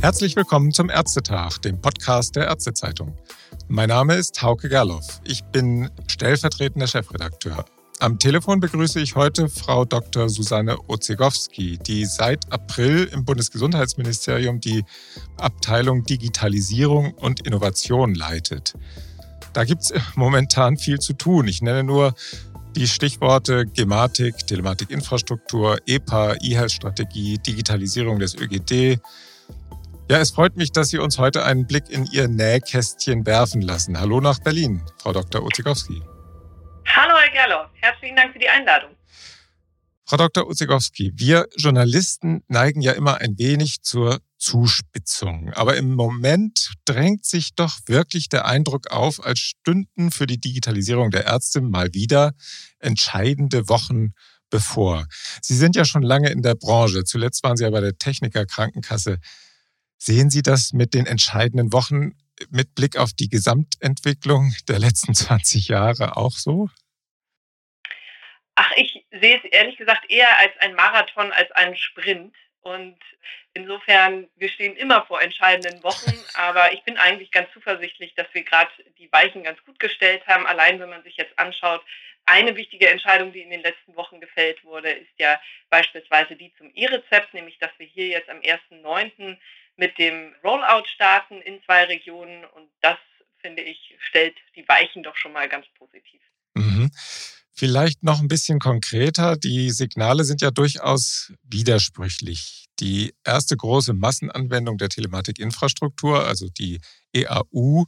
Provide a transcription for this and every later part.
Herzlich willkommen zum Ärztetag, dem Podcast der Ärztezeitung. Mein Name ist Hauke Gerloff. Ich bin stellvertretender Chefredakteur. Am Telefon begrüße ich heute Frau Dr. Susanne Ozegowski, die seit April im Bundesgesundheitsministerium die Abteilung Digitalisierung und Innovation leitet. Da gibt es momentan viel zu tun. Ich nenne nur die Stichworte Gematik, Telematikinfrastruktur, EPA, E-Health-Strategie, Digitalisierung des ÖGD. Ja, es freut mich, dass Sie uns heute einen Blick in Ihr Nähkästchen werfen lassen. Hallo nach Berlin, Frau Dr. Ozigowski. Hallo, Herr Gerloff. Herzlichen Dank für die Einladung. Frau Dr. Ozigowski, wir Journalisten neigen ja immer ein wenig zur Zuspitzung. Aber im Moment drängt sich doch wirklich der Eindruck auf, als stünden für die Digitalisierung der Ärzte mal wieder entscheidende Wochen bevor. Sie sind ja schon lange in der Branche. Zuletzt waren Sie ja bei der Techniker Krankenkasse. Sehen Sie das mit den entscheidenden Wochen mit Blick auf die Gesamtentwicklung der letzten 20 Jahre auch so? Ach, ich sehe es ehrlich gesagt eher als ein Marathon als einen Sprint. Und insofern, wir stehen immer vor entscheidenden Wochen, aber ich bin eigentlich ganz zuversichtlich, dass wir gerade die Weichen ganz gut gestellt haben. Allein wenn man sich jetzt anschaut, eine wichtige Entscheidung, die in den letzten Wochen gefällt wurde, ist ja beispielsweise die zum E-Rezept, nämlich dass wir hier jetzt am 1.9. mit dem Rollout starten in zwei Regionen und das, finde ich, stellt die Weichen doch schon mal ganz positiv. Mhm. Vielleicht noch ein bisschen konkreter. Die Signale sind ja durchaus widersprüchlich. Die erste große Massenanwendung der Telematikinfrastruktur, also die EAU,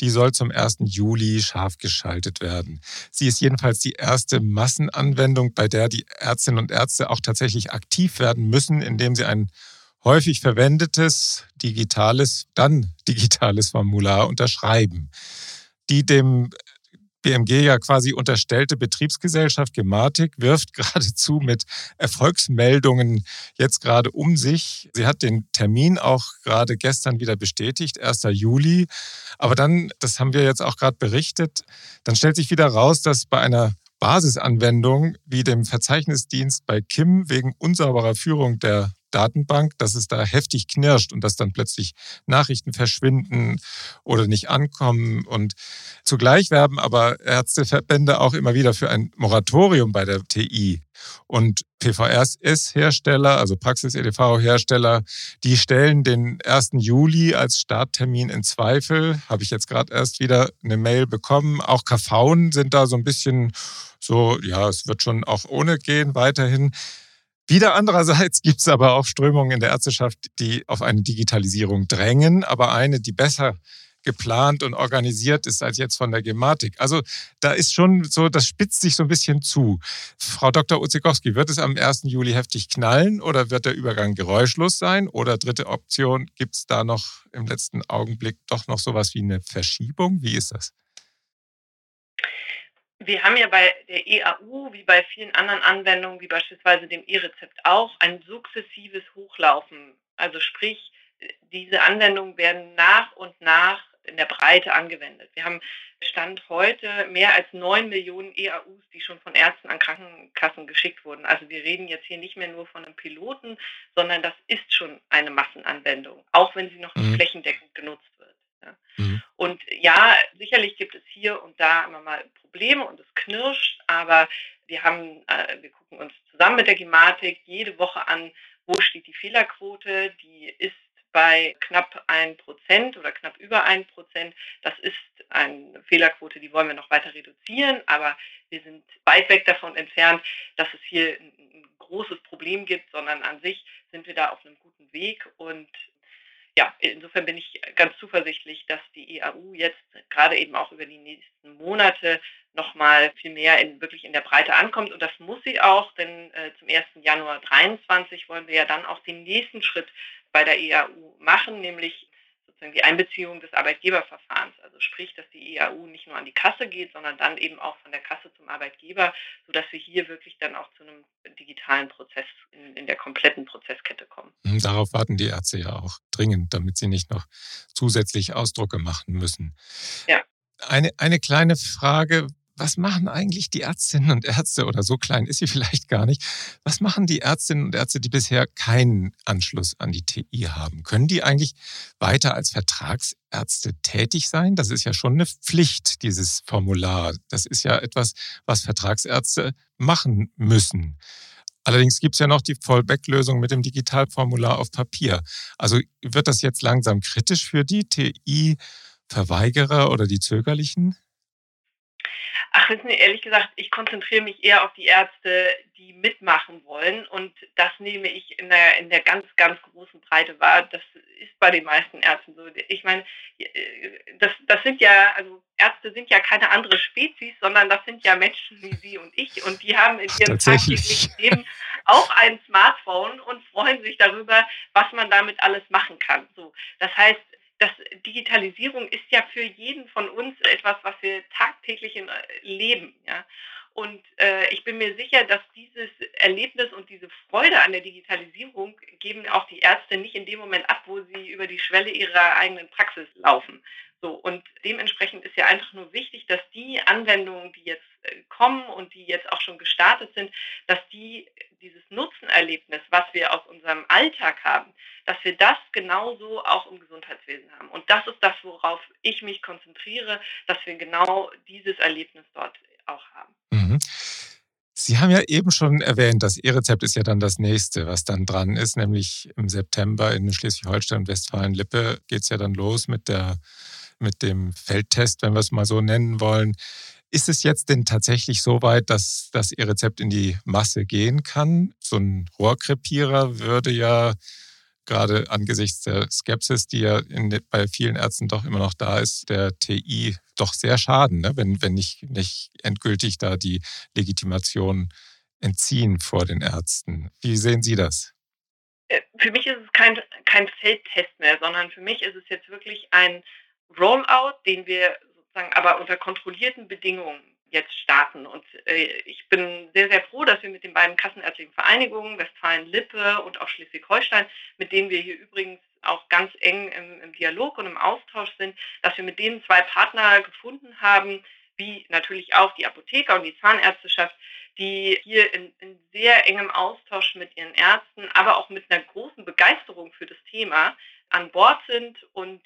die soll zum 1. Juli scharf geschaltet werden. Sie ist jedenfalls die erste Massenanwendung, bei der die Ärztinnen und Ärzte auch tatsächlich aktiv werden müssen, indem sie ein häufig verwendetes digitales, dann digitales Formular unterschreiben die dem BMG ja quasi unterstellte Betriebsgesellschaft Gematik wirft geradezu mit Erfolgsmeldungen jetzt gerade um sich. Sie hat den Termin auch gerade gestern wieder bestätigt, 1. Juli. Aber dann, das haben wir jetzt auch gerade berichtet, dann stellt sich wieder raus, dass bei einer Basisanwendung wie dem Verzeichnisdienst bei Kim wegen unsauberer Führung der Datenbank, dass es da heftig knirscht und dass dann plötzlich Nachrichten verschwinden oder nicht ankommen. Und zugleich werben aber Ärzteverbände auch immer wieder für ein Moratorium bei der TI. Und PVRS-Hersteller, also Praxis-EDV-Hersteller, die stellen den 1. Juli als Starttermin in Zweifel. Habe ich jetzt gerade erst wieder eine Mail bekommen. Auch KV sind da so ein bisschen so, ja, es wird schon auch ohne gehen weiterhin. Wieder andererseits gibt es aber auch Strömungen in der Ärzteschaft, die auf eine Digitalisierung drängen, aber eine, die besser geplant und organisiert ist als jetzt von der Gematik. Also da ist schon so, das spitzt sich so ein bisschen zu. Frau Dr. Uzikowski, wird es am 1. Juli heftig knallen oder wird der Übergang geräuschlos sein? Oder dritte Option, gibt es da noch im letzten Augenblick doch noch sowas wie eine Verschiebung? Wie ist das? Wir haben ja bei der EAU, wie bei vielen anderen Anwendungen, wie beispielsweise dem E-Rezept auch, ein sukzessives Hochlaufen. Also sprich, diese Anwendungen werden nach und nach in der Breite angewendet. Wir haben Stand heute mehr als 9 Millionen EAUs, die schon von Ärzten an Krankenkassen geschickt wurden. Also wir reden jetzt hier nicht mehr nur von einem Piloten, sondern das ist schon eine Massenanwendung, auch wenn sie noch nicht mhm. flächendeckend genutzt wird. Ja. Mhm. Und ja, sicherlich gibt es hier und da immer mal Probleme und es knirscht, aber wir haben, äh, wir gucken uns zusammen mit der Gematik jede Woche an, wo steht die Fehlerquote, die ist bei knapp ein Prozent oder knapp über ein Prozent. Das ist eine Fehlerquote, die wollen wir noch weiter reduzieren, aber wir sind weit weg davon entfernt, dass es hier ein großes Problem gibt, sondern an sich sind wir da auf einem guten Weg und ja, insofern bin ich ganz zuversichtlich, dass die EAU jetzt gerade eben auch über die nächsten Monate nochmal viel mehr in, wirklich in der Breite ankommt. Und das muss sie auch, denn äh, zum 1. Januar 2023 wollen wir ja dann auch den nächsten Schritt bei der EAU machen, nämlich sozusagen die Einbeziehung des Arbeitgeberverfahrens. Also sprich, dass die EAU nicht nur an die Kasse geht, sondern dann eben auch von der Kasse zum Arbeitgeber, sodass wir hier wirklich dann auch zu einem digitalen Prozess in, in der kompletten Prozesskette kommen. Mhm, darauf warten die Ärzte ja auch dringend, damit sie nicht noch zusätzlich Ausdrucke machen müssen. Ja. Eine, eine kleine Frage, was machen eigentlich die Ärztinnen und Ärzte, oder so klein ist sie vielleicht gar nicht, was machen die Ärztinnen und Ärzte, die bisher keinen Anschluss an die TI haben? Können die eigentlich weiter als Vertragsärzte tätig sein? Das ist ja schon eine Pflicht, dieses Formular. Das ist ja etwas, was Vertragsärzte machen müssen. Allerdings gibt es ja noch die Fallback-Lösung mit dem Digitalformular auf Papier. Also wird das jetzt langsam kritisch für die TI-Verweigerer oder die Zögerlichen? Ach, wissen Sie, ehrlich gesagt, ich konzentriere mich eher auf die Ärzte, die mitmachen wollen. Und das nehme ich in der, in der ganz, ganz großen Breite wahr. Das ist bei den meisten Ärzten so. Ich meine, das, das sind ja, also Ärzte sind ja keine andere Spezies, sondern das sind ja Menschen wie Sie und ich. Und die haben in ihrem tagtäglichen Leben auch ein Smartphone und freuen sich darüber, was man damit alles machen kann. So, das heißt, das Digitalisierung ist ja für jeden von uns etwas, was wir tagtäglich äh, leben. Ja? Und äh, ich bin mir sicher, dass dieses Erlebnis und diese Freude an der Digitalisierung geben auch die Ärzte nicht in dem Moment ab, wo sie über die Schwelle ihrer eigenen Praxis laufen. So, und dementsprechend ist ja einfach nur wichtig, dass die Anwendungen, die jetzt äh, kommen und die jetzt auch schon gestartet sind, dass die dieses Nutzenerlebnis, was wir aus unserem Alltag haben, dass wir das genauso auch im Gesundheitswesen haben. Und das ist das, worauf ich mich konzentriere, dass wir genau dieses Erlebnis dort auch haben. Mhm. Sie haben ja eben schon erwähnt, das E-Rezept ist ja dann das nächste, was dann dran ist, nämlich im September in Schleswig-Holstein und Westfalen-Lippe geht es ja dann los mit der mit dem Feldtest, wenn wir es mal so nennen wollen. Ist es jetzt denn tatsächlich so weit, dass das E-Rezept in die Masse gehen kann? So ein Rohrkrepierer würde ja gerade angesichts der Skepsis, die ja in, bei vielen Ärzten doch immer noch da ist, der TI doch sehr schaden, ne? wenn, wenn nicht, nicht endgültig da die Legitimation entziehen vor den Ärzten. Wie sehen Sie das? Äh, für mich ist es kein, kein Feldtest mehr, sondern für mich ist es jetzt wirklich ein Rollout, den wir sozusagen aber unter kontrollierten Bedingungen jetzt starten. Und äh, ich bin sehr, sehr froh, dass wir mit den beiden kassenärztlichen Vereinigungen, Westfalen-Lippe und auch Schleswig-Holstein, mit denen wir hier übrigens auch ganz eng im, im, Dialog und im Austausch sind, dass wir mit denen zwei Partner gefunden haben, wie natürlich auch die Apotheker und die Zahnärzteschaft, die hier in, in sehr engem Austausch mit ihren Ärzten, aber auch mit einer großen Begeisterung für das Thema an Bord sind und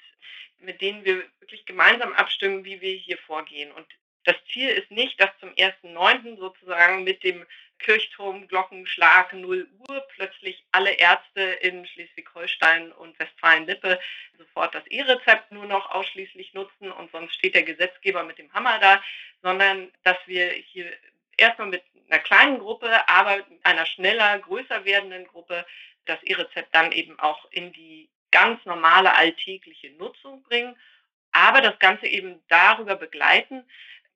mit denen wir wirklich gemeinsam abstimmen, wie wir hier vorgehen. Und das Ziel ist nicht, dass zum 1.9. sozusagen mit dem Kirchturm, Glockenschlag 0 Uhr plötzlich alle Ärzte in Schleswig-Holstein und Westfalen-Lippe sofort das E-Rezept nur noch ausschließlich nutzen und sonst steht der Gesetzgeber mit dem Hammer da, sondern dass wir hier erstmal mit einer kleinen Gruppe, aber einer schneller, größer werdenden Gruppe das E-Rezept dann eben auch in die ganz normale alltägliche Nutzung bringen, aber das Ganze eben darüber begleiten,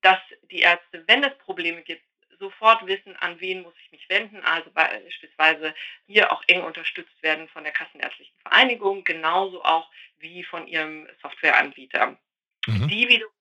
dass die Ärzte, wenn es Probleme gibt, sofort wissen, an wen muss ich mich wenden, also beispielsweise hier auch eng unterstützt werden von der Kassenärztlichen Vereinigung, genauso auch wie von ihrem Softwareanbieter. Mhm. Die wiederum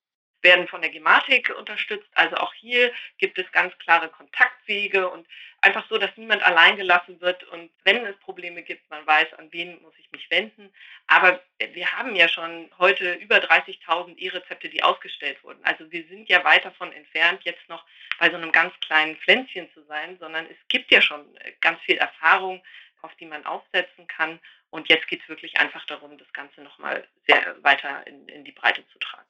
werden von der Gematik unterstützt. Also auch hier gibt es ganz klare Kontaktwege und einfach so, dass niemand allein gelassen wird. Und wenn es Probleme gibt, man weiß, an wen muss ich mich wenden. Aber wir haben ja schon heute über 30.000 E-Rezepte, die ausgestellt wurden. Also wir sind ja weit davon entfernt, jetzt noch bei so einem ganz kleinen Pflänzchen zu sein, sondern es gibt ja schon ganz viel Erfahrung, auf die man aufsetzen kann. Und jetzt geht es wirklich einfach darum, das Ganze nochmal sehr weiter in, in die Breite zu tragen.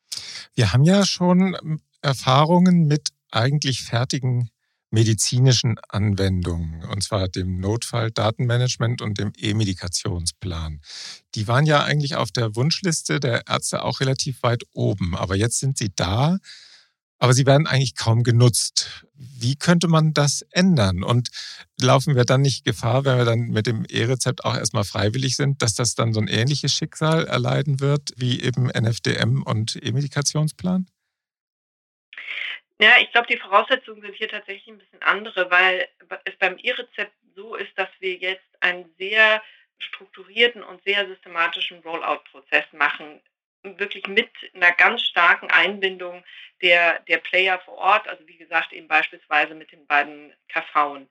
Wir haben ja schon ähm, Erfahrungen mit eigentlich fertigen medizinischen Anwendungen, und zwar dem Notfalldatenmanagement und dem E-Medikationsplan. Die waren ja eigentlich auf der Wunschliste der Ärzte auch relativ weit oben, aber jetzt sind sie da aber sie werden eigentlich kaum genutzt. Wie könnte man das ändern? Und laufen wir dann nicht Gefahr, wenn wir dann mit dem E-Rezept auch erstmal freiwillig sind, dass das dann so ein ähnliches Schicksal erleiden wird wie eben NFDM und E-Medikationsplan? Ja, ich glaube, die Voraussetzungen sind hier tatsächlich ein bisschen andere, weil es beim E-Rezept so ist, dass wir jetzt einen sehr strukturierten und sehr systematischen Rollout-Prozess machen wirklich mit einer ganz starken Einbindung der, der Player vor Ort, also wie gesagt eben beispielsweise mit den beiden KVen.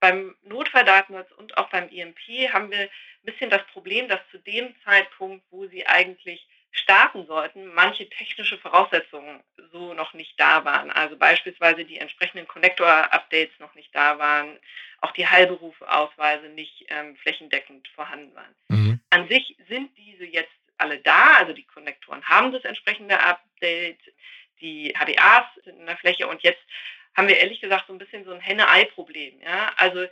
Beim Notfalldatensatz und auch beim IMP haben wir ein bisschen das Problem, dass zu dem Zeitpunkt, wo sie eigentlich starten sollten, manche technische Voraussetzungen so noch nicht da waren. Also beispielsweise die entsprechenden Connector-Updates noch nicht da waren, auch die Heilberufeausweise nicht ähm, flächendeckend vorhanden waren. Mhm. An sich sind diese jetzt alle da, also die Konnektoren haben das entsprechende Update, die HDAs sind in der Fläche und jetzt haben wir ehrlich gesagt so ein bisschen so ein Henne-Ei-Problem. Ja? Also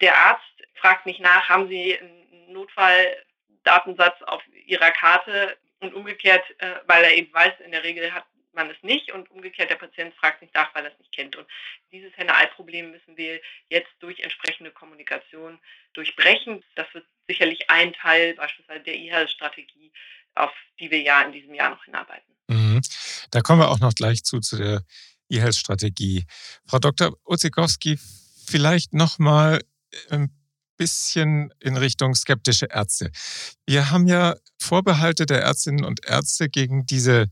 der Arzt fragt mich nach, haben Sie einen Notfalldatensatz auf Ihrer Karte und umgekehrt, äh, weil er eben weiß, in der Regel hat man es nicht und umgekehrt der Patient fragt nicht nach, weil er es nicht kennt. Und dieses Henne-Ei-Problem müssen wir jetzt durch entsprechende Kommunikation durchbrechen. Das wird sicherlich ein Teil beispielsweise der E-Health-Strategie, auf die wir ja in diesem Jahr noch hinarbeiten. Mhm. Da kommen wir auch noch gleich zu, zu der E-Health-Strategie. Frau Dr. Uzikowski, vielleicht noch mal ein bisschen in Richtung skeptische Ärzte. Wir haben ja Vorbehalte der Ärztinnen und Ärzte gegen diese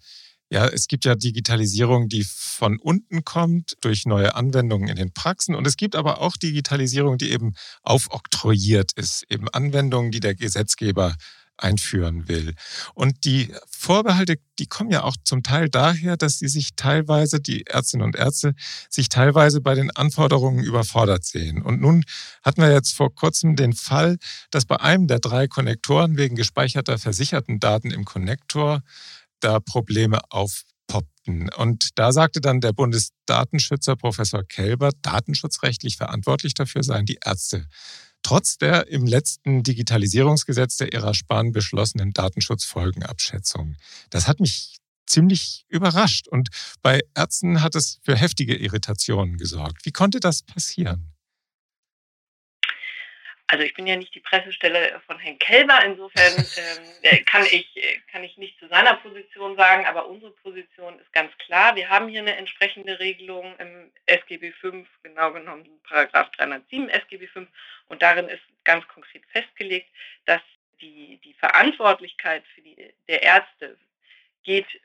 ja, es gibt ja Digitalisierung, die von unten kommt durch neue Anwendungen in den Praxen. Und es gibt aber auch Digitalisierung, die eben aufoktroyiert ist, eben Anwendungen, die der Gesetzgeber einführen will. Und die Vorbehalte, die kommen ja auch zum Teil daher, dass sie sich teilweise, die Ärztinnen und Ärzte, sich teilweise bei den Anforderungen überfordert sehen. Und nun hatten wir jetzt vor kurzem den Fall, dass bei einem der drei Konnektoren wegen gespeicherter versicherten Daten im Konnektor da Probleme aufpoppten. Und da sagte dann der Bundesdatenschützer Professor Kelber, datenschutzrechtlich verantwortlich dafür seien die Ärzte trotz der im letzten Digitalisierungsgesetz der Ära Spahn beschlossenen Datenschutzfolgenabschätzung. Das hat mich ziemlich überrascht und bei Ärzten hat es für heftige Irritationen gesorgt. Wie konnte das passieren? Also ich bin ja nicht die Pressestelle von Herrn Kelber, insofern ähm, äh, kann, ich, kann ich nicht zu seiner Position sagen, aber unsere Position ist ganz klar. Wir haben hier eine entsprechende Regelung im SGB V, genau genommen Paragraph 307 SGB V, und darin ist ganz konkret festgelegt, dass die, die Verantwortlichkeit für die, der Ärzte geht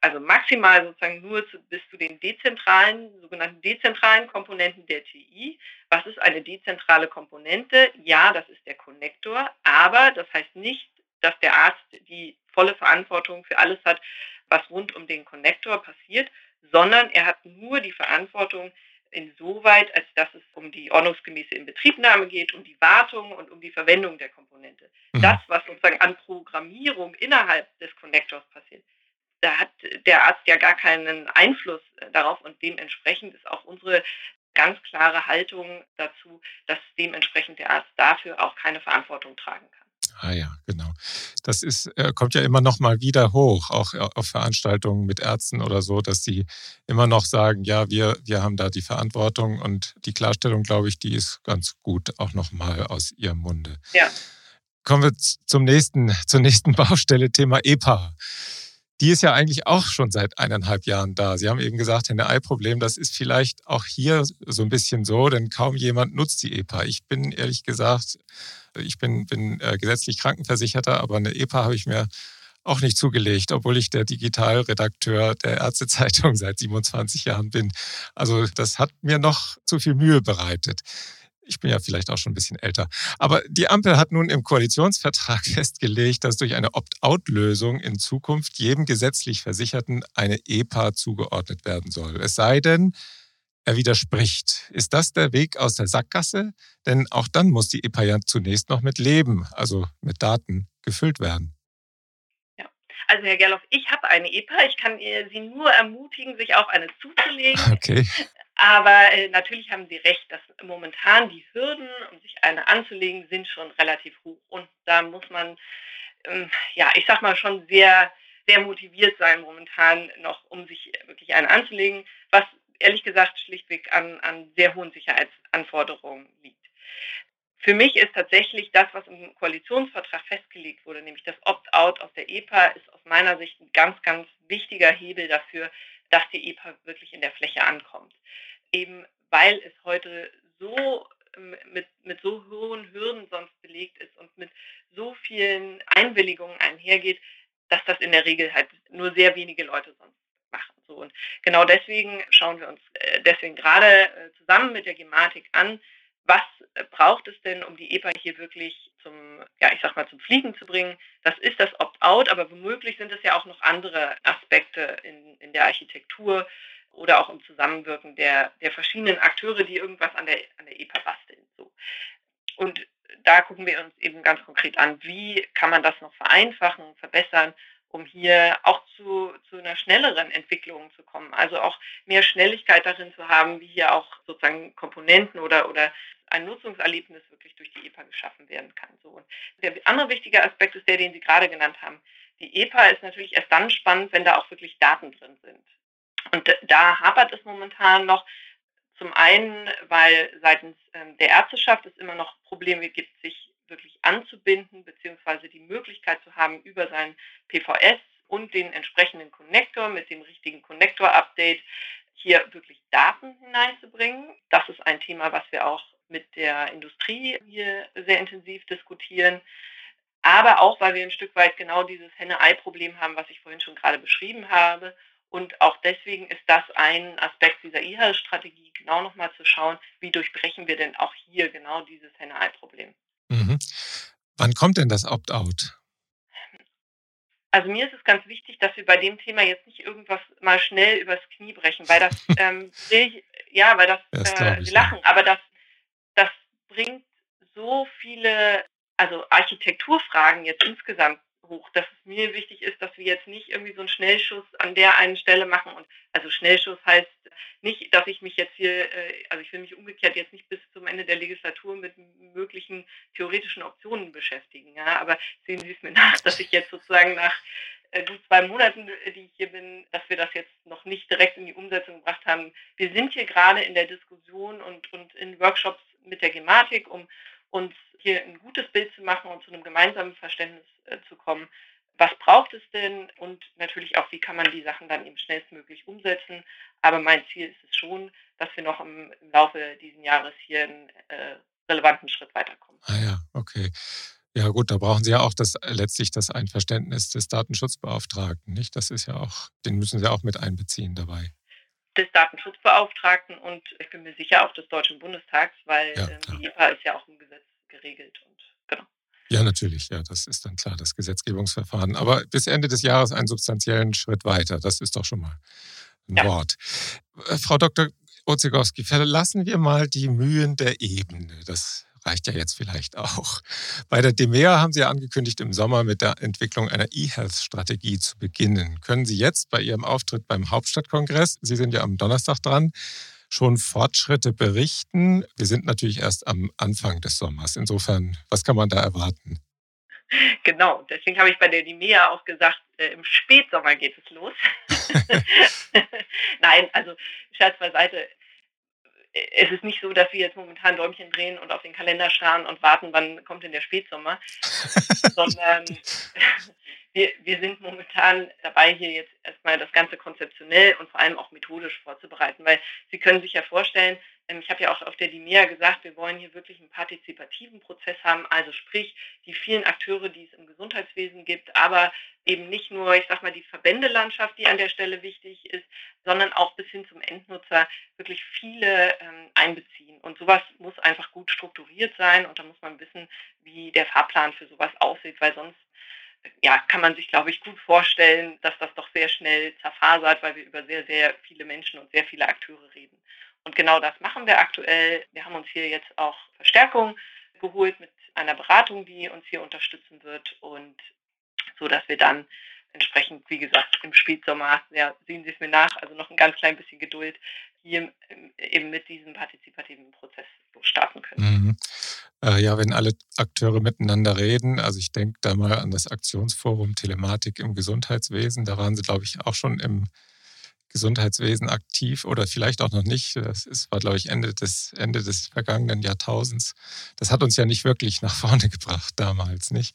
also maximal sozusagen nur zu, bis zu den dezentralen, sogenannten dezentralen Komponenten der TI. Was ist eine dezentrale Komponente? Ja, das ist der Konnektor, aber das heißt nicht, dass der Arzt die volle Verantwortung für alles hat, was rund um den Konnektor passiert, sondern er hat nur die Verantwortung insoweit, als dass es um die ordnungsgemäße Inbetriebnahme geht, um die Wartung und um die Verwendung der Komponente. Mhm. Das, was sozusagen an Programmierung innerhalb des Konnektors passiert, da hat der Arzt ja gar keinen Einfluss äh, darauf und dementsprechend ist auch unsere ganz klare Haltung dazu, dass dementsprechend der Arzt dafür auch keine Verantwortung tragen kann. Ah ja, genau. Das ist, äh, kommt ja immer noch mal wieder hoch, auch äh, auf Veranstaltungen mit Ärzten oder so, dass sie immer noch sagen, ja, wir, wir haben da die Verantwortung und die Klarstellung, glaube ich, die ist ganz gut auch noch mal aus ihrem Munde. Ja. Kommen wir zum nächsten, zur nächsten Baustelle, Thema EPA die ist ja eigentlich auch schon seit eineinhalb Jahren da. Sie haben eben gesagt, ein Ei-Problem, das ist vielleicht auch hier so ein bisschen so, denn kaum jemand nutzt die EPA. Ich bin ehrlich gesagt, ich bin, bin äh, gesetzlich Krankenversicherter, aber eine EPA habe ich mir auch nicht zugelegt, obwohl ich der Digitalredakteur der Ärztezeitung seit 27 Jahren bin. Also das hat mir noch zu viel Mühe bereitet. Ich bin ja vielleicht auch schon ein bisschen älter. Aber die Ampel hat nun im Koalitionsvertrag festgelegt, dass durch eine Opt-out-Lösung in Zukunft jedem gesetzlich Versicherten eine EPA zugeordnet werden soll. Es sei denn, er widerspricht. Ist das der Weg aus der Sackgasse? Denn auch dann muss die EPA ja zunächst noch mit Leben, also mit Daten, gefüllt werden. Also Herr Gerloff, ich habe eine EPA. Ich kann Sie nur ermutigen, sich auch eine zuzulegen. Okay. Aber äh, natürlich haben Sie recht, dass momentan die Hürden, um sich eine anzulegen, sind schon relativ hoch. Und da muss man, ähm, ja, ich sag mal schon sehr, sehr motiviert sein momentan noch, um sich wirklich eine anzulegen, was ehrlich gesagt schlichtweg an, an sehr hohen Sicherheitsanforderungen liegt. Für mich ist tatsächlich das, was im Koalitionsvertrag festgelegt wurde, nämlich das Opt-out aus der EPA, ist aus meiner Sicht ein ganz, ganz wichtiger Hebel dafür, dass die EPA wirklich in der Fläche ankommt. Eben weil es heute so ähm, mit, mit so hohen Hürden sonst belegt ist und mit so vielen Einwilligungen einhergeht, dass das in der Regel halt nur sehr wenige Leute sonst machen. So, und genau deswegen schauen wir uns äh, deswegen gerade äh, zusammen mit der Gematik an, was braucht es denn, um die EPA hier wirklich zum, ja, ich sag mal, zum Fliegen zu bringen? Das ist das Opt-out, aber womöglich sind es ja auch noch andere Aspekte in, in der Architektur oder auch im Zusammenwirken der, der verschiedenen Akteure, die irgendwas an der, an der EPA basteln. So. Und da gucken wir uns eben ganz konkret an, wie kann man das noch vereinfachen, verbessern, um hier auch zu, zu einer schnelleren Entwicklung zu kommen. Also auch mehr Schnelligkeit darin zu haben, wie hier auch sozusagen Komponenten oder, oder ein Nutzungserlebnis wirklich durch die EPA geschaffen werden kann. So. Und der andere wichtige Aspekt ist der, den Sie gerade genannt haben. Die EPA ist natürlich erst dann spannend, wenn da auch wirklich Daten drin sind. Und da hapert es momentan noch, zum einen, weil seitens ähm, der Ärzteschaft es immer noch Probleme gibt, sich wirklich anzubinden, beziehungsweise die Möglichkeit zu haben, über sein PVS und den entsprechenden Connector mit dem richtigen Connector-Update hier wirklich Daten hineinzubringen. Das ist ein Thema, was wir auch mit der Industrie hier sehr intensiv diskutieren. Aber auch, weil wir ein Stück weit genau dieses Henne-Ei-Problem haben, was ich vorhin schon gerade beschrieben habe und auch deswegen ist das ein Aspekt dieser E-Health-Strategie, genau nochmal zu schauen, wie durchbrechen wir denn auch hier genau dieses Henne-Ei-Problem. Mhm. Wann kommt denn das Opt-out? Also mir ist es ganz wichtig, dass wir bei dem Thema jetzt nicht irgendwas mal schnell übers Knie brechen, weil das, ähm, ja, weil das, äh, wir lachen, aber das bringt so viele, also Architekturfragen jetzt insgesamt hoch, dass es mir wichtig ist, dass wir jetzt nicht irgendwie so einen Schnellschuss an der einen Stelle machen. Und also Schnellschuss heißt nicht, dass ich mich jetzt hier, äh, also ich will mich umgekehrt jetzt nicht bis zum Ende der Legislatur mit möglichen theoretischen Optionen beschäftigen. Ja, aber sehen Sie es mir nach, dass ich jetzt sozusagen nach äh, gut zwei Monaten, äh, die ich hier bin, dass wir das jetzt noch nicht direkt in die Umsetzung gebracht haben. Wir sind hier gerade in der Diskussion und, und in Workshops mit der Gematik, um uns hier ein gutes Bild zu machen und zu einem gemeinsamen Verständnis äh, zu kommen. Was braucht es denn und natürlich auch, wie kann man die Sachen dann eben schnellstmöglich umsetzen. Aber mein Ziel ist es schon, dass wir noch im, im Laufe dieses Jahres hier einen äh, relevanten Schritt weiterkommen. Ah ja, okay. Ja gut, da brauchen Sie ja auch das letztlich das Einverständnis des Datenschutzbeauftragten, nicht? Das ist ja auch, den müssen Sie auch mit einbeziehen dabei des Datenschutzbeauftragten und ich bin mir sicher auch des Deutschen Bundestags, weil ja, ähm, die EPA ist ja auch im Gesetz geregelt und genau. Ja, natürlich, ja, das ist dann klar, das Gesetzgebungsverfahren. Aber bis Ende des Jahres einen substanziellen Schritt weiter, das ist doch schon mal ein ja. Wort. Äh, Frau Dr. Ozegowski, verlassen wir mal die Mühen der Ebene. Das reicht ja jetzt vielleicht auch. Bei der DEMEA haben Sie ja angekündigt, im Sommer mit der Entwicklung einer E-Health-Strategie zu beginnen. Können Sie jetzt bei Ihrem Auftritt beim Hauptstadtkongress, Sie sind ja am Donnerstag dran, schon Fortschritte berichten? Wir sind natürlich erst am Anfang des Sommers. Insofern, was kann man da erwarten? Genau, deswegen habe ich bei der DEMEA auch gesagt, äh, im Spätsommer geht es los. Nein, also Scherz beiseite es ist nicht so, dass wir jetzt momentan Däumchen drehen und auf den Kalender starren und warten, wann kommt denn der Spätsommer, sondern wir, wir sind momentan dabei, hier jetzt erstmal das Ganze konzeptionell und vor allem auch methodisch vorzubereiten, weil Sie können sich ja vorstellen, ähm, ich habe ja auch auf der DIMEA gesagt, wir wollen hier wirklich einen partizipativen Prozess haben, also sprich die vielen Akteure, die es im Gesundheitswesen gibt, aber eben nicht nur, ich sag mal, die Verbändelandschaft, die an der Stelle wichtig ist, sondern auch bis hin zum Endnutzer wirklich viele ähm, einbeziehen. Und sowas muss einfach gut strukturiert sein und da muss man wissen, wie der Fahrplan für sowas aussieht, weil sonst ja, kann man sich, glaube ich, gut vorstellen, dass das doch sehr schnell zerfasert, weil wir über sehr, sehr viele Menschen und sehr viele Akteure reden. Und genau das machen wir aktuell. Wir haben uns hier jetzt auch Verstärkung geholt mit einer Beratung, die uns hier unterstützen wird und so, dass wir dann entsprechend, wie gesagt, im Spätsommer, ja, sehen Sie es mir nach, also noch ein ganz klein bisschen Geduld, hier eben mit diesem partizipativen Prozess starten können. Mhm. Äh, ja, wenn alle Akteure miteinander reden, also ich denke da mal an das Aktionsforum Telematik im Gesundheitswesen, da waren Sie, glaube ich, auch schon im Gesundheitswesen aktiv oder vielleicht auch noch nicht. Das ist, war, glaube ich, Ende des, Ende des vergangenen Jahrtausends. Das hat uns ja nicht wirklich nach vorne gebracht damals, nicht?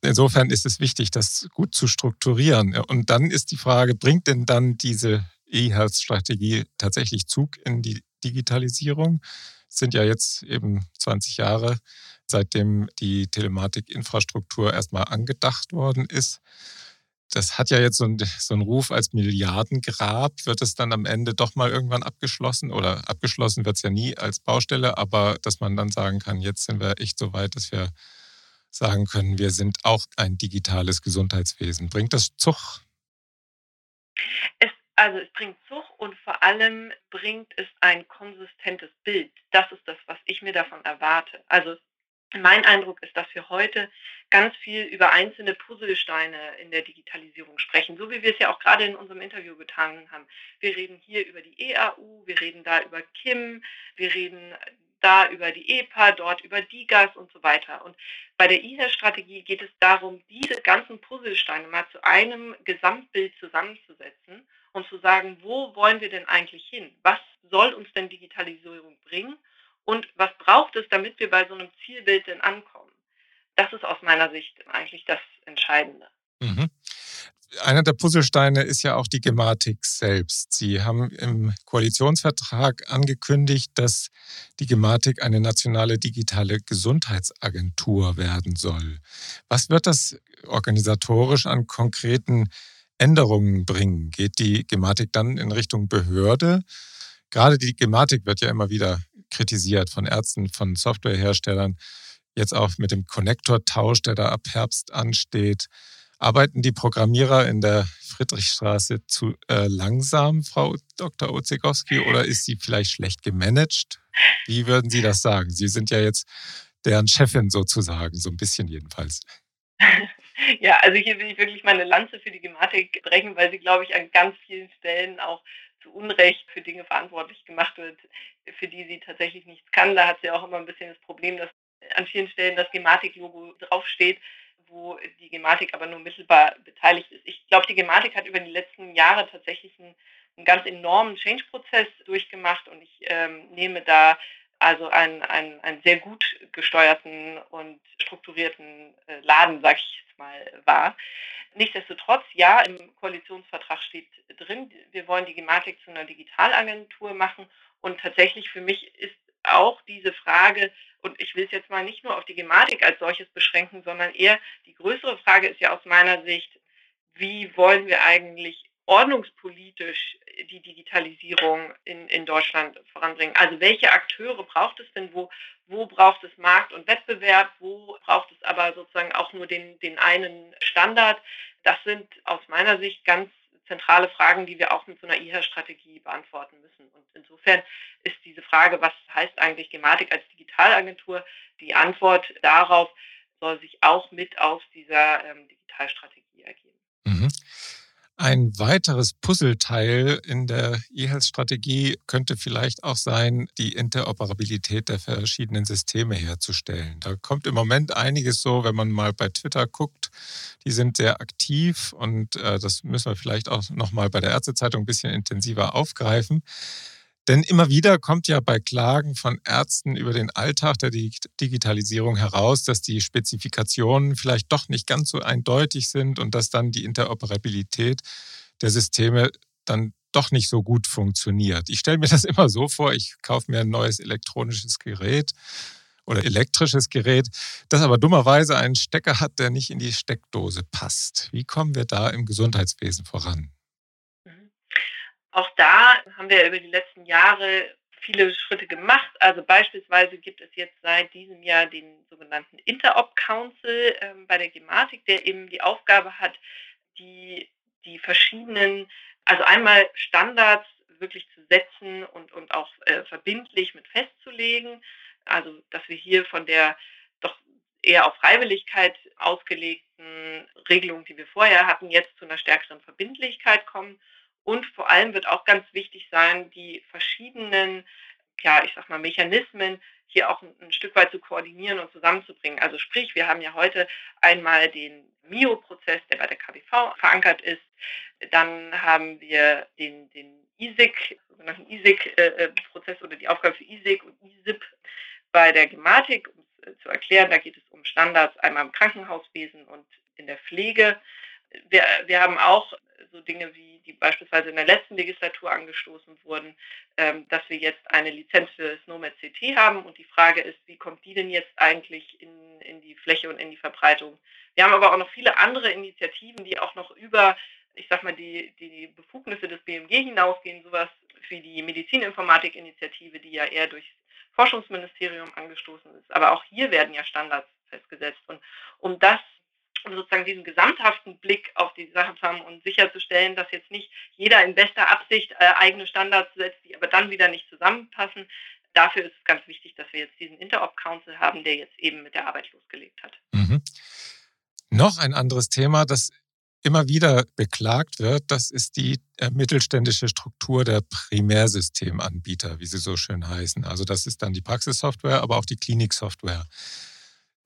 Insofern ist es wichtig, das gut zu strukturieren. Und dann ist die Frage, bringt denn dann diese E-Health-Strategie tatsächlich Zug in die Digitalisierung? Sind ja jetzt eben 20 Jahre, seitdem die Telematikinfrastruktur erstmal angedacht worden ist. das hat ja jetzt so einen, so einen Ruf als Milliardengrab. Wird es dann am Ende doch mal irgendwann abgeschlossen? Oder abgeschlossen wird es ja nie als Baustelle, aber dass man dann sagen kann, jetzt sind wir echt so weit, dass wir sagen können, wir sind auch ein digitales Gesundheitswesen. Bringt das Zug? Es, also es bringt Zug und vor allem bringt es ein konsistentes Bild. Das ist das, was ich mir davon erwarte. Also mein Eindruck ist, dass wir heute ganz viel über einzelne Puzzlesteine in der Digitalisierung sprechen, so wie wir es ja auch gerade in unserem Interview getan haben. Wir reden hier über die EAU, wir reden da über KIM, wir reden da über die EPA, dort über DIGAS und so weiter. Und bei der IHER-Strategie geht es darum, diese ganzen Puzzlesteine mal zu einem Gesamtbild zusammenzusetzen und zu sagen, wo wollen wir denn eigentlich hin? Was soll uns denn Digitalisierung bringen? Und was braucht es, damit wir bei so einem Zielbild denn ankommen? Das ist aus meiner Sicht eigentlich das Entscheidende. Mhm. Einer der Puzzlesteine ist ja auch die Gematik selbst. Sie haben im Koalitionsvertrag angekündigt, dass die Gematik eine nationale digitale Gesundheitsagentur werden soll. Was wird das organisatorisch an konkreten Änderungen bringen? Geht die Gematik dann in Richtung Behörde? Gerade die Gematik wird ja immer wieder kritisiert von Ärzten, von Softwareherstellern. Jetzt auch mit dem Konnektortausch, der da ab Herbst ansteht. Arbeiten die Programmierer in der Friedrichstraße zu äh, langsam, Frau Dr. Ozegowski, oder ist sie vielleicht schlecht gemanagt? Wie würden Sie das sagen? Sie sind ja jetzt deren Chefin sozusagen, so ein bisschen jedenfalls. Ja, also hier will ich wirklich meine Lanze für die Gematik brechen, weil sie, glaube ich, an ganz vielen Stellen auch zu Unrecht für Dinge verantwortlich gemacht wird, für die sie tatsächlich nichts kann. Da hat sie auch immer ein bisschen das Problem, dass an vielen Stellen das Gematik-Logo draufsteht, wo die Gematik aber nur mittelbar beteiligt ist. Ich glaube, die Gematik hat über die letzten Jahre tatsächlich einen, einen ganz enormen Change-Prozess durchgemacht und ich ähm, nehme da also einen, einen, einen sehr gut gesteuerten und strukturierten äh, Laden, sage ich jetzt mal, wahr. Nichtsdestotrotz, ja, im Koalitionsvertrag steht drin, wir wollen die Gematik zu einer Digitalagentur machen. Und tatsächlich für mich ist auch diese Frage, und ich will es jetzt mal nicht nur auf die Gematik als solches beschränken, sondern eher die größere Frage ist ja aus meiner Sicht, wie wollen wir eigentlich ordnungspolitisch die Digitalisierung in, in Deutschland voranbringen? Also welche Akteure braucht es denn? Wo, wo braucht es Markt und Wettbewerb? Wo braucht es aber sozusagen auch nur den, den einen Standard? Das sind aus meiner Sicht ganz zentrale Fragen, die wir auch mit so einer IHA-Strategie beantworten müssen. Und insofern ist diese Frage, was heißt eigentlich Gematik als Digitalagentur, die Antwort darauf soll sich auch mit aus dieser ähm, Digitalstrategie ergeben. Mhm. Ein weiteres Puzzleteil in der E-Health-Strategie könnte vielleicht auch sein, die Interoperabilität der verschiedenen Systeme herzustellen. Da kommt im Moment einiges so, wenn man mal bei Twitter guckt. Die sind sehr aktiv und äh, das müssen wir vielleicht auch nochmal bei der Ärztezeitung ein bisschen intensiver aufgreifen. Denn immer wieder kommt ja bei Klagen von Ärzten über den Alltag der Digitalisierung heraus, dass die Spezifikationen vielleicht doch nicht ganz so eindeutig sind und dass dann die Interoperabilität der Systeme dann doch nicht so gut funktioniert. Ich stelle mir das immer so vor, ich kaufe mir ein neues elektronisches Gerät oder elektrisches Gerät, das aber dummerweise einen Stecker hat, der nicht in die Steckdose passt. Wie kommen wir da im Gesundheitswesen voran? Auch da haben wir über die letzten Jahre viele Schritte gemacht. Also beispielsweise gibt es jetzt seit diesem Jahr den sogenannten Interop Council ähm, bei der Gematik, der eben die Aufgabe hat, die, die verschiedenen, also einmal Standards wirklich zu setzen und, und auch äh, verbindlich mit festzulegen. Also dass wir hier von der doch eher auf Freiwilligkeit ausgelegten Regelung, die wir vorher hatten, jetzt zu einer stärkeren Verbindlichkeit kommen. Und vor allem wird auch ganz wichtig sein, die verschiedenen, ja, ich sag mal, Mechanismen hier auch ein, Stück weit zu koordinieren und zusammenzubringen. Also sprich, wir haben ja heute einmal den MIO-Prozess, der bei der KBV verankert ist. Dann haben wir den, den ISIC, sogenannten ISIC-Prozess äh, äh, oder die Aufgabe für ISIC und ISIP bei der Gematik, um es äh, zu erklären. Da geht es um Standards einmal im Krankenhauswesen und in der Pflege. Wir, wir haben auch so Dinge wie, die beispielsweise in der letzten Legislatur angestoßen wurden, ähm, dass wir jetzt eine Lizenz für SNOMED CT haben. Und die Frage ist, wie kommt die denn jetzt eigentlich in, in die Fläche und in die Verbreitung. Wir haben aber auch noch viele andere Initiativen, die auch noch über, ich sag mal, die, die Befugnisse des BMG hinausgehen, sowas wie die Medizininformatik-Initiative, die ja eher durchs Forschungsministerium angestoßen ist. Aber auch hier werden ja Standards festgesetzt. Und um das um sozusagen diesen gesamthaften Blick auf die Sache zu haben und sicherzustellen, dass jetzt nicht jeder in bester Absicht äh, eigene Standards setzt, die aber dann wieder nicht zusammenpassen. Dafür ist es ganz wichtig, dass wir jetzt diesen Interop Council haben, der jetzt eben mit der Arbeit losgelegt hat. Mhm. Noch ein anderes Thema, das immer wieder beklagt wird, das ist die äh, mittelständische Struktur der Primärsystemanbieter, wie sie so schön heißen. Also das ist dann die Praxissoftware, aber auch die Kliniksoftware.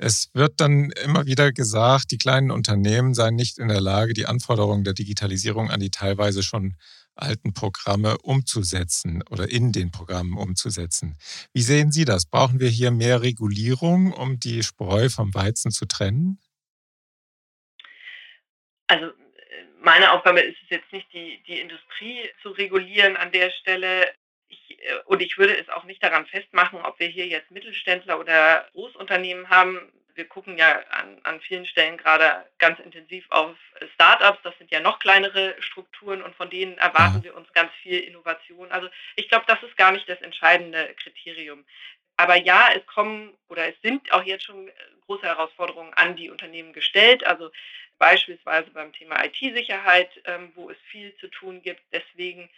Es wird dann immer wieder gesagt, die kleinen Unternehmen seien nicht in der Lage, die Anforderungen der Digitalisierung an die teilweise schon alten Programme umzusetzen oder in den Programmen umzusetzen. Wie sehen Sie das? Brauchen wir hier mehr Regulierung, um die Spreu vom Weizen zu trennen? Also äh, meine Aufgabe ist es jetzt nicht, die, die Industrie zu regulieren an der Stelle. Ich, äh, und ich würde es auch nicht daran festmachen, ob wir hier jetzt Mittelständler oder Großunternehmen haben. Wir gucken ja an, an vielen Stellen gerade ganz intensiv auf Startups. Das sind ja noch kleinere Strukturen und von denen erwarten mhm. wir uns ganz viel Innovation. Also ich glaube, das ist gar nicht das entscheidende Kriterium. Aber ja, es kommen oder es sind auch jetzt schon große Herausforderungen an die Unternehmen gestellt. Also beispielsweise beim Thema IT-Sicherheit, ähm, wo es viel zu tun gibt. Deswegen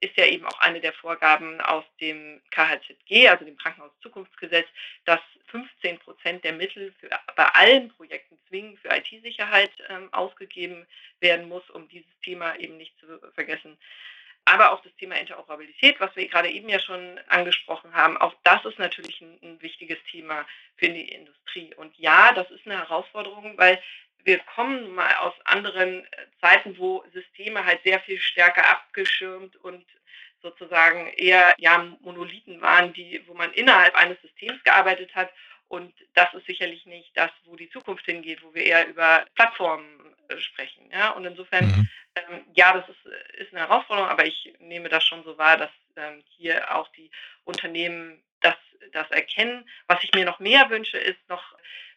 ist ja eben auch eine der Vorgaben aus dem KHZG, also dem Krankenhauszukunftsgesetz, dass 15 Prozent der Mittel für, bei allen Projekten zwingend für IT-Sicherheit ähm, ausgegeben werden muss, um dieses Thema eben nicht zu vergessen. Aber auch das Thema Interoperabilität, was wir gerade eben ja schon angesprochen haben, auch das ist natürlich ein, ein wichtiges Thema für die Industrie. Und ja, das ist eine Herausforderung, weil wir kommen mal aus anderen äh, Zeiten, wo Systeme halt sehr viel stärker abgeschirmt und sozusagen eher ja, Monolithen waren, die, wo man innerhalb eines Systems gearbeitet hat. Und das ist sicherlich nicht das, wo die Zukunft hingeht, wo wir eher über Plattformen äh, sprechen. Ja? Und insofern, mhm. ähm, ja, das ist, ist eine Herausforderung, aber ich nehme das schon so wahr, dass ähm, hier auch die Unternehmen das, das erkennen. Was ich mir noch mehr wünsche, ist noch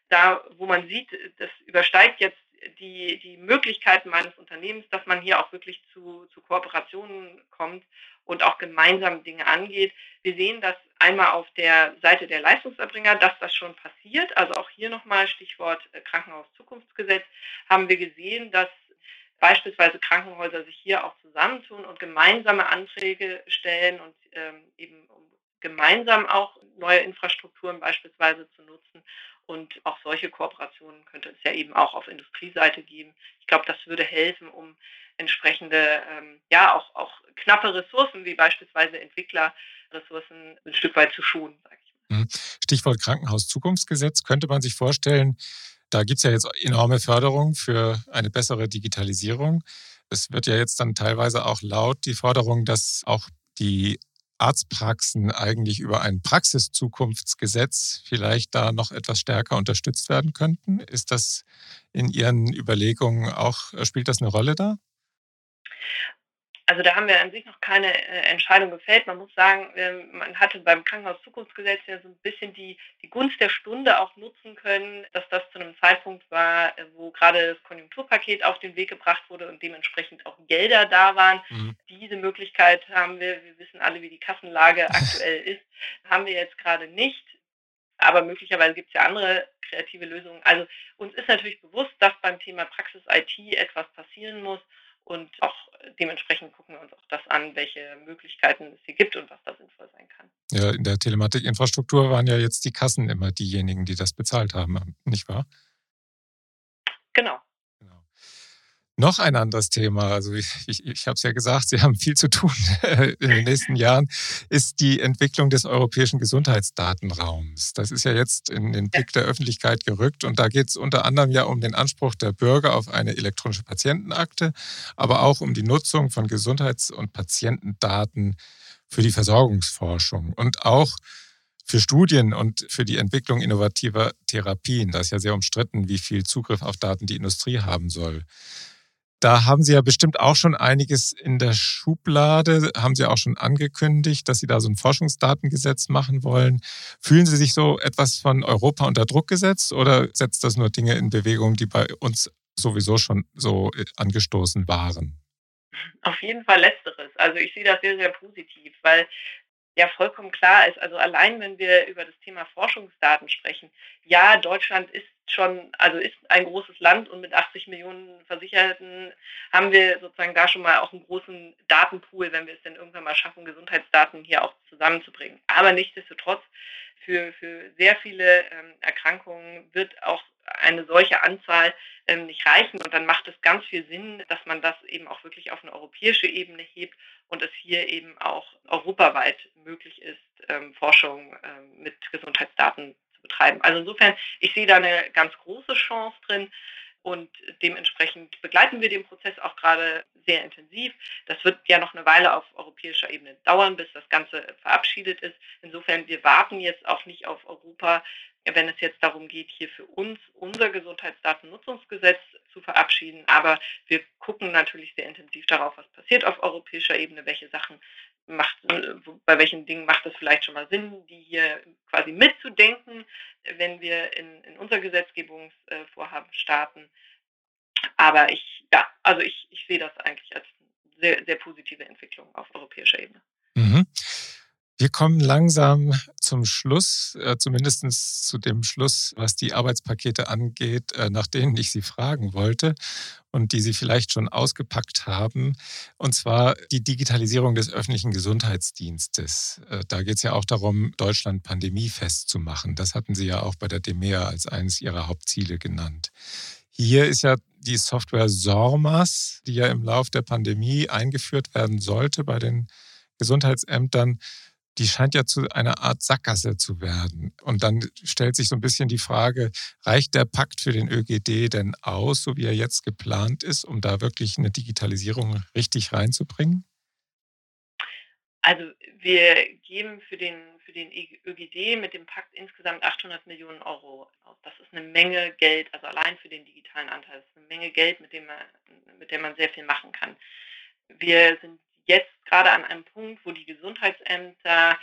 da, wo man sieht, das übersteigt jetzt die, die Möglichkeiten meines Unternehmens, dass man hier auch wirklich zu, zu Kooperationen kommt und auch gemeinsam Dinge angeht. Wir sehen das einmal auf der Seite der Leistungserbringer, dass das schon passiert. Also auch hier nochmal Stichwort äh, Krankenhauszukunftsgesetz haben wir gesehen, dass beispielsweise Krankenhäuser sich hier auch zusammentun und gemeinsame Anträge stellen und ähm, eben um gemeinsam auch neue Infrastrukturen beispielsweise zu nutzen. Und auch solche Kooperationen könnte es ja eben auch auf Industrieseite geben. Ich glaube, das würde helfen, um entsprechende, ähm, ja, auch, auch knappe Ressourcen wie beispielsweise Entwicklerressourcen ein Stück weit zu schonen, sage ich mal. Mhm. Stichwort Krankenhauszukunftsgesetz. Könnte man sich vorstellen, da gibt es ja jetzt enorme Förderung für eine bessere Digitalisierung. Es wird ja jetzt dann teilweise auch laut die Forderung, dass auch die Arztpraxen eigentlich über ein Praxiszukunftsgesetz vielleicht da noch etwas stärker unterstützt werden könnten? Ist das in Ihren Überlegungen auch, spielt das eine Rolle da? Also da haben wir an sich noch keine äh, Entscheidung gefällt. Man muss sagen, ähm, man hatte beim Krankenhauszukunftsgesetz ja so ein bisschen die, die Gunst der Stunde auch nutzen können, dass das zu einem Zeitpunkt war, äh, wo gerade das Konjunkturpaket auf den Weg gebracht wurde und dementsprechend auch Gelder da waren. Mhm. Diese Möglichkeit haben wir, wir wissen alle, wie die Kassenlage aktuell ist, haben wir jetzt gerade nicht. Aber möglicherweise gibt es ja andere kreative Lösungen. Also uns ist natürlich bewusst, dass beim Thema Praxis-IT etwas passieren muss. Und auch dementsprechend gucken wir uns auch das an, welche Möglichkeiten es hier gibt und was da sinnvoll sein kann. Ja, in der Telematikinfrastruktur waren ja jetzt die Kassen immer diejenigen, die das bezahlt haben, nicht wahr? Genau. Noch ein anderes Thema, also ich, ich, ich habe es ja gesagt, Sie haben viel zu tun in den nächsten Jahren, ist die Entwicklung des europäischen Gesundheitsdatenraums. Das ist ja jetzt in den Blick der Öffentlichkeit gerückt und da geht es unter anderem ja um den Anspruch der Bürger auf eine elektronische Patientenakte, aber auch um die Nutzung von Gesundheits- und Patientendaten für die Versorgungsforschung und auch für Studien und für die Entwicklung innovativer Therapien. Da ist ja sehr umstritten, wie viel Zugriff auf Daten die Industrie haben soll. Da haben Sie ja bestimmt auch schon einiges in der Schublade, haben Sie auch schon angekündigt, dass Sie da so ein Forschungsdatengesetz machen wollen. Fühlen Sie sich so etwas von Europa unter Druck gesetzt oder setzt das nur Dinge in Bewegung, die bei uns sowieso schon so äh, angestoßen waren? Auf jeden Fall letzteres. Also ich sehe das sehr, sehr positiv, weil ja vollkommen klar ist, also allein wenn wir über das Thema Forschungsdaten sprechen, ja, Deutschland ist schon, also ist ein großes Land und mit 80 Millionen Versicherten haben wir sozusagen da schon mal auch einen großen Datenpool, wenn wir es denn irgendwann mal schaffen, Gesundheitsdaten hier auch zusammenzubringen. Aber nichtsdestotrotz, für, für sehr viele ähm, Erkrankungen wird auch eine solche Anzahl ähm, nicht reichen. Und dann macht es ganz viel Sinn, dass man das eben auch wirklich auf eine europäische Ebene hebt und es hier eben auch europaweit möglich ist, ähm, Forschung ähm, mit Gesundheitsdaten betreiben. Also insofern, ich sehe da eine ganz große Chance drin. Und dementsprechend begleiten wir den Prozess auch gerade sehr intensiv. Das wird ja noch eine Weile auf europäischer Ebene dauern, bis das Ganze verabschiedet ist. Insofern, wir warten jetzt auch nicht auf Europa, wenn es jetzt darum geht, hier für uns unser Gesundheitsdatennutzungsgesetz zu verabschieden. Aber wir gucken natürlich sehr intensiv darauf, was passiert auf europäischer Ebene, welche Sachen macht, bei welchen Dingen macht es vielleicht schon mal Sinn, die hier quasi mitzudenken, wenn wir in, in unser Gesetzgebungsvorhaben starten. Aber ich, ja, also ich, ich sehe das eigentlich als sehr, sehr positive Entwicklung auf europäischer Ebene. Wir kommen langsam zum Schluss, äh, zumindest zu dem Schluss, was die Arbeitspakete angeht, äh, nach denen ich Sie fragen wollte und die Sie vielleicht schon ausgepackt haben. Und zwar die Digitalisierung des öffentlichen Gesundheitsdienstes. Äh, da geht es ja auch darum, Deutschland pandemiefest zu machen. Das hatten Sie ja auch bei der DEMEA als eines Ihrer Hauptziele genannt. Hier ist ja die Software SORMAS, die ja im Lauf der Pandemie eingeführt werden sollte bei den Gesundheitsämtern die scheint ja zu einer Art Sackgasse zu werden. Und dann stellt sich so ein bisschen die Frage, reicht der Pakt für den ÖGD denn aus, so wie er jetzt geplant ist, um da wirklich eine Digitalisierung richtig reinzubringen? Also wir geben für den, für den ÖGD mit dem Pakt insgesamt 800 Millionen Euro aus. Das ist eine Menge Geld, also allein für den digitalen Anteil, das ist eine Menge Geld, mit dem man, mit dem man sehr viel machen kann. Wir sind jetzt gerade an einem Punkt, wo die Gesundheitsämter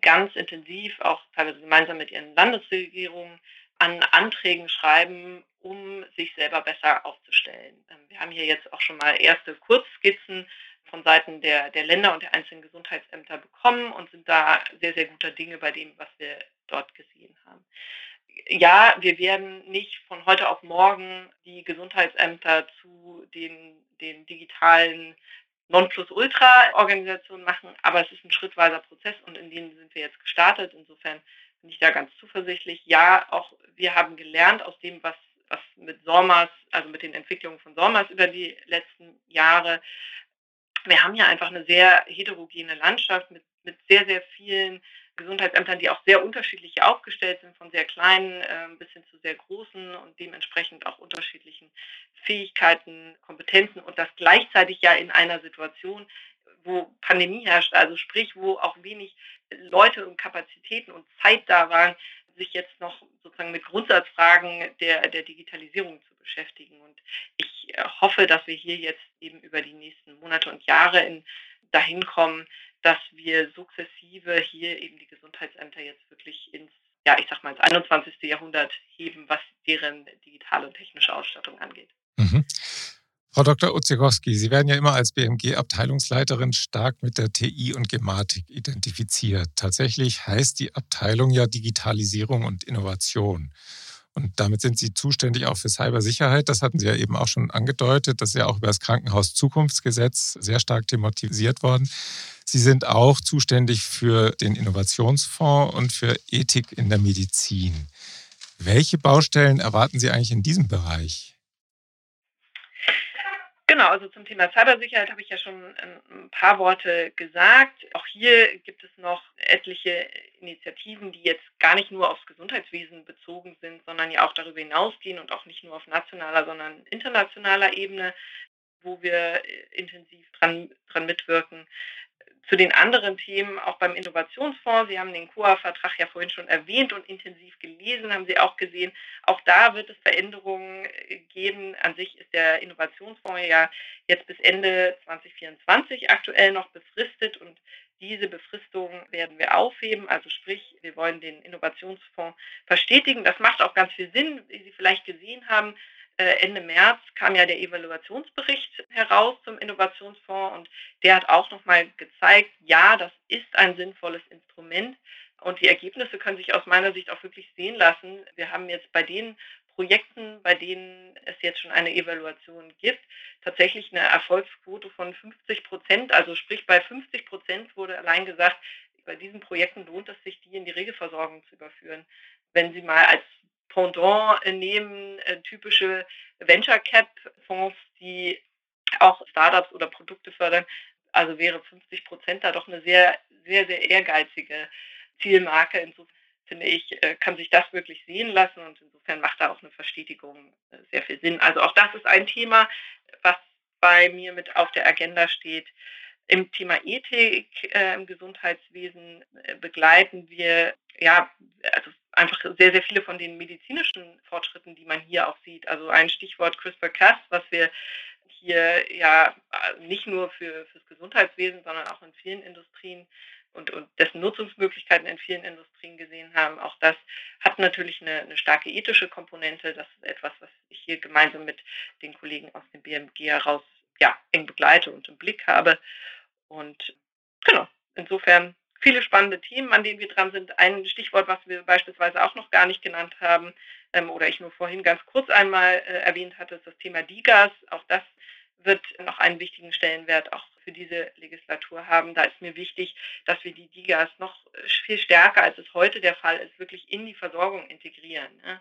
ganz intensiv, auch teilweise gemeinsam mit ihren Landesregierungen, an Anträgen schreiben, um sich selber besser aufzustellen. Ähm, wir haben hier jetzt auch schon mal erste Kurzskizzen von Seiten der, der Länder und der einzelnen Gesundheitsämter bekommen und sind da sehr, sehr guter Dinge bei dem, was wir dort gesehen haben. Ja, wir werden nicht von heute auf morgen die Gesundheitsämter zu den, den digitalen Nonplusultra-Organisation machen, aber es ist ein schrittweiser Prozess und in dem sind wir jetzt gestartet. Insofern bin ich da ganz zuversichtlich. Ja, auch wir haben gelernt aus dem, was, was mit SORMAS, also mit den Entwicklungen von SORMAS über die letzten Jahre. Wir haben ja einfach eine sehr heterogene Landschaft mit, mit sehr, sehr vielen Gesundheitsämtern, die auch sehr unterschiedlich aufgestellt sind, von sehr kleinen äh, bis hin zu sehr großen und dementsprechend auch unterschiedlichen Fähigkeiten, Kompetenzen und das gleichzeitig ja in einer Situation, wo Pandemie herrscht, also sprich, wo auch wenig Leute und Kapazitäten und Zeit da waren, sich jetzt noch sozusagen mit Grundsatzfragen der, der Digitalisierung zu beschäftigen. Und ich äh, hoffe, dass wir hier jetzt eben über die nächsten Monate und Jahre in, dahin kommen, dass wir sukzessive hier eben die Gesundheitsämter jetzt wirklich ins, ja, ich sag mal, ins 21. Jahrhundert heben, was deren digitale und technische Ausstattung angeht. Mhm. Frau Dr. Uzikowski, Sie werden ja immer als BMG-Abteilungsleiterin stark mit der TI und Gematik identifiziert. Tatsächlich heißt die Abteilung ja Digitalisierung und Innovation. Und damit sind Sie zuständig auch für Cybersicherheit. Das hatten Sie ja eben auch schon angedeutet. Das ist ja auch über das Krankenhaus Zukunftsgesetz sehr stark thematisiert worden. Sie sind auch zuständig für den Innovationsfonds und für Ethik in der Medizin. Welche Baustellen erwarten Sie eigentlich in diesem Bereich? Genau, also zum Thema Cybersicherheit habe ich ja schon ein paar Worte gesagt. Auch hier gibt es noch etliche Initiativen, die jetzt gar nicht nur aufs Gesundheitswesen bezogen sind, sondern ja auch darüber hinausgehen und auch nicht nur auf nationaler, sondern internationaler Ebene, wo wir intensiv dran, dran mitwirken. Zu den anderen Themen, auch beim Innovationsfonds. Sie haben den COA-Vertrag ja vorhin schon erwähnt und intensiv gelesen, haben Sie auch gesehen. Auch da wird es Veränderungen äh, geben. An sich ist der Innovationsfonds ja jetzt bis Ende 2024 aktuell noch befristet und diese Befristung werden wir aufheben. Also sprich, wir wollen den Innovationsfonds verstetigen. Das macht auch ganz viel Sinn, wie Sie vielleicht gesehen haben. Äh, Ende März kam ja der Evaluationsbericht heraus zum Innovationsfonds und der hat auch nochmal gezeigt, ja, das ist ein sinnvolles Instrument und die Ergebnisse können sich aus meiner Sicht auch wirklich sehen lassen. Wir haben jetzt bei den Projekten, bei denen es jetzt schon eine Evaluation gibt, tatsächlich eine Erfolgsquote von 50 Prozent. Also sprich bei 50 Prozent wurde allein gesagt, bei diesen Projekten lohnt es sich, die in die Regelversorgung zu überführen. Wenn Sie mal als Pendant nehmen, äh, typische Venture Cap Fonds, die auch Startups oder Produkte fördern, also wäre 50 Prozent da doch eine sehr, sehr, sehr ehrgeizige Zielmarke. Insofern finde ich, äh, kann sich das wirklich sehen lassen und insofern macht da auch eine Verstetigung äh, sehr viel Sinn. Also auch das ist ein Thema, was bei mir mit auf der Agenda steht. Im Thema Ethik äh, im Gesundheitswesen äh, begleiten wir ja also einfach sehr, sehr viele von den medizinischen Fortschritten, die man hier auch sieht. Also ein Stichwort CRISPR-Cas, was wir hier ja nicht nur für fürs Gesundheitswesen, sondern auch in vielen Industrien und, und dessen Nutzungsmöglichkeiten in vielen Industrien gesehen haben. Auch das hat natürlich eine, eine, starke ethische Komponente. Das ist etwas, was ich hier gemeinsam mit den Kollegen aus dem BMG heraus ja, eng begleite und im Blick habe. Und genau, insofern viele spannende Themen, an denen wir dran sind. Ein Stichwort, was wir beispielsweise auch noch gar nicht genannt haben ähm, oder ich nur vorhin ganz kurz einmal äh, erwähnt hatte, ist das Thema DIGAS. Auch das wird noch einen wichtigen Stellenwert auch für diese Legislatur haben. Da ist mir wichtig, dass wir die DIGAs noch viel stärker, als es heute der Fall ist, wirklich in die Versorgung integrieren. Ne?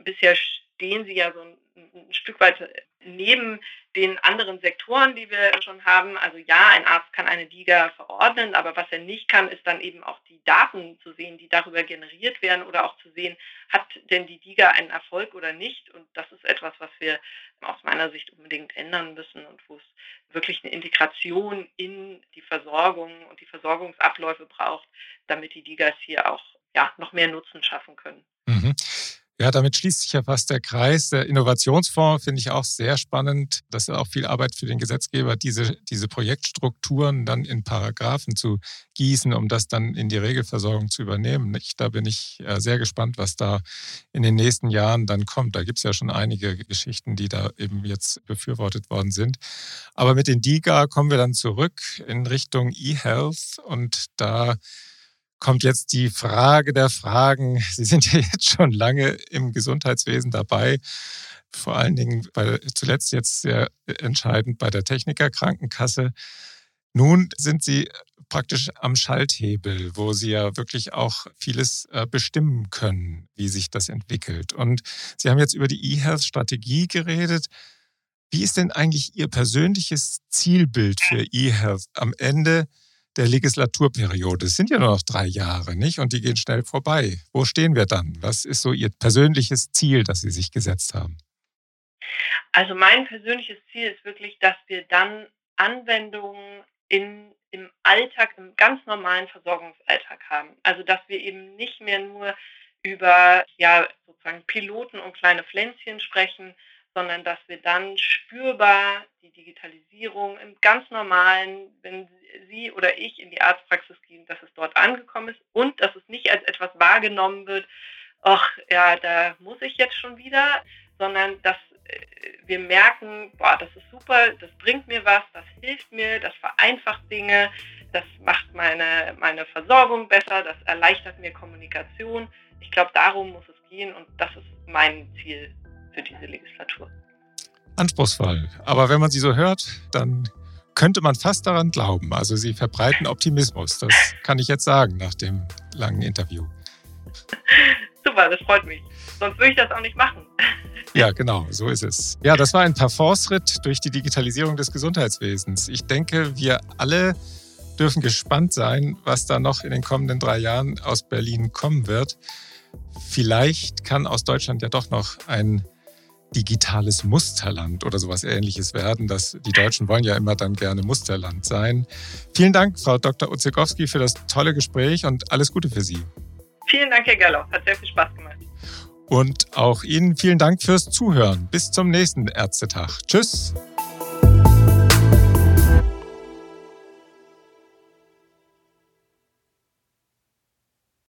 Bisher stehen sie ja so ein, ein, Stück weit neben den anderen Sektoren, die wir schon haben. Also ja, ein Arzt kann eine DIGA verordnen, aber was er nicht kann, ist dann eben auch die Daten zu sehen, die darüber generiert werden oder auch zu sehen, hat denn die DIGA einen Erfolg oder nicht. Und das ist etwas, was wir aus meiner Sicht unbedingt ändern müssen und wo es wirklich eine Integration in die Versorgung und die Versorgungsabläufe braucht, damit die DIGAs hier auch ja, noch mehr Nutzen schaffen können. Ja, damit schließt sich ja fast der Kreis. Der Innovationsfonds finde ich auch sehr spannend. Das ist auch viel Arbeit für den Gesetzgeber, diese, diese Projektstrukturen dann in Paragraphen zu gießen, um das dann in die Regelversorgung zu übernehmen. Ich, da bin ich äh, sehr gespannt, was da in den nächsten Jahren dann kommt. Da gibt es ja schon einige Geschichten, die da eben jetzt befürwortet worden sind. Aber mit den DIGA kommen wir dann zurück in Richtung E-Health und da kommt jetzt die Frage der Fragen. Sie sind ja jetzt schon lange im Gesundheitswesen dabei. Vor allen Dingen bei, zuletzt jetzt sehr entscheidend bei der Technikerkrankenkasse. Nun sind Sie praktisch am Schalthebel, wo Sie ja wirklich auch vieles äh, bestimmen können, wie sich das entwickelt. Und Sie haben jetzt über die E-Health-Strategie geredet. Wie ist denn eigentlich Ihr persönliches Zielbild für E-Health am Ende? Der Legislaturperiode. Es sind ja nur noch drei Jahre, nicht? Und die gehen schnell vorbei. Wo stehen wir dann? Was ist so Ihr persönliches Ziel, das Sie sich gesetzt haben? Also mein persönliches Ziel ist wirklich, dass wir dann Anwendungen in, im Alltag, im ganz normalen Versorgungsalltag haben. Also dass wir eben nicht mehr nur über ja, sozusagen Piloten und kleine Pflänzchen sprechen, sondern dass wir dann spürbar die Digitalisierung im ganz normalen, wenn Sie oder ich in die Arztpraxis gehen, dass es dort angekommen ist und dass es nicht als etwas wahrgenommen wird, ach ja, da muss ich jetzt schon wieder, sondern dass äh, wir merken, boah, das ist super, das bringt mir was, das hilft mir, das vereinfacht Dinge, das macht meine, meine Versorgung besser, das erleichtert mir Kommunikation. Ich glaube, darum muss es gehen und das ist mein Ziel für diese Legislatur. Anspruchsvoll. Aber wenn man sie so hört, dann könnte man fast daran glauben. Also sie verbreiten Optimismus. Das kann ich jetzt sagen nach dem langen Interview. Super, das freut mich. Sonst würde ich das auch nicht machen. Ja, genau, so ist es. Ja, das war ein Parforce-Ritt durch die Digitalisierung des Gesundheitswesens. Ich denke, wir alle dürfen gespannt sein, was da noch in den kommenden drei Jahren aus Berlin kommen wird. Vielleicht kann aus Deutschland ja doch noch ein digitales Musterland oder sowas ähnliches werden. Das, die Deutschen wollen ja immer dann gerne Musterland sein. Vielen Dank, Frau Dr. Uzekowski, für das tolle Gespräch und alles Gute für Sie. Vielen Dank, Herr Gallo. Hat sehr viel Spaß gemacht. Und auch Ihnen vielen Dank fürs Zuhören. Bis zum nächsten Ärztetag. Tschüss.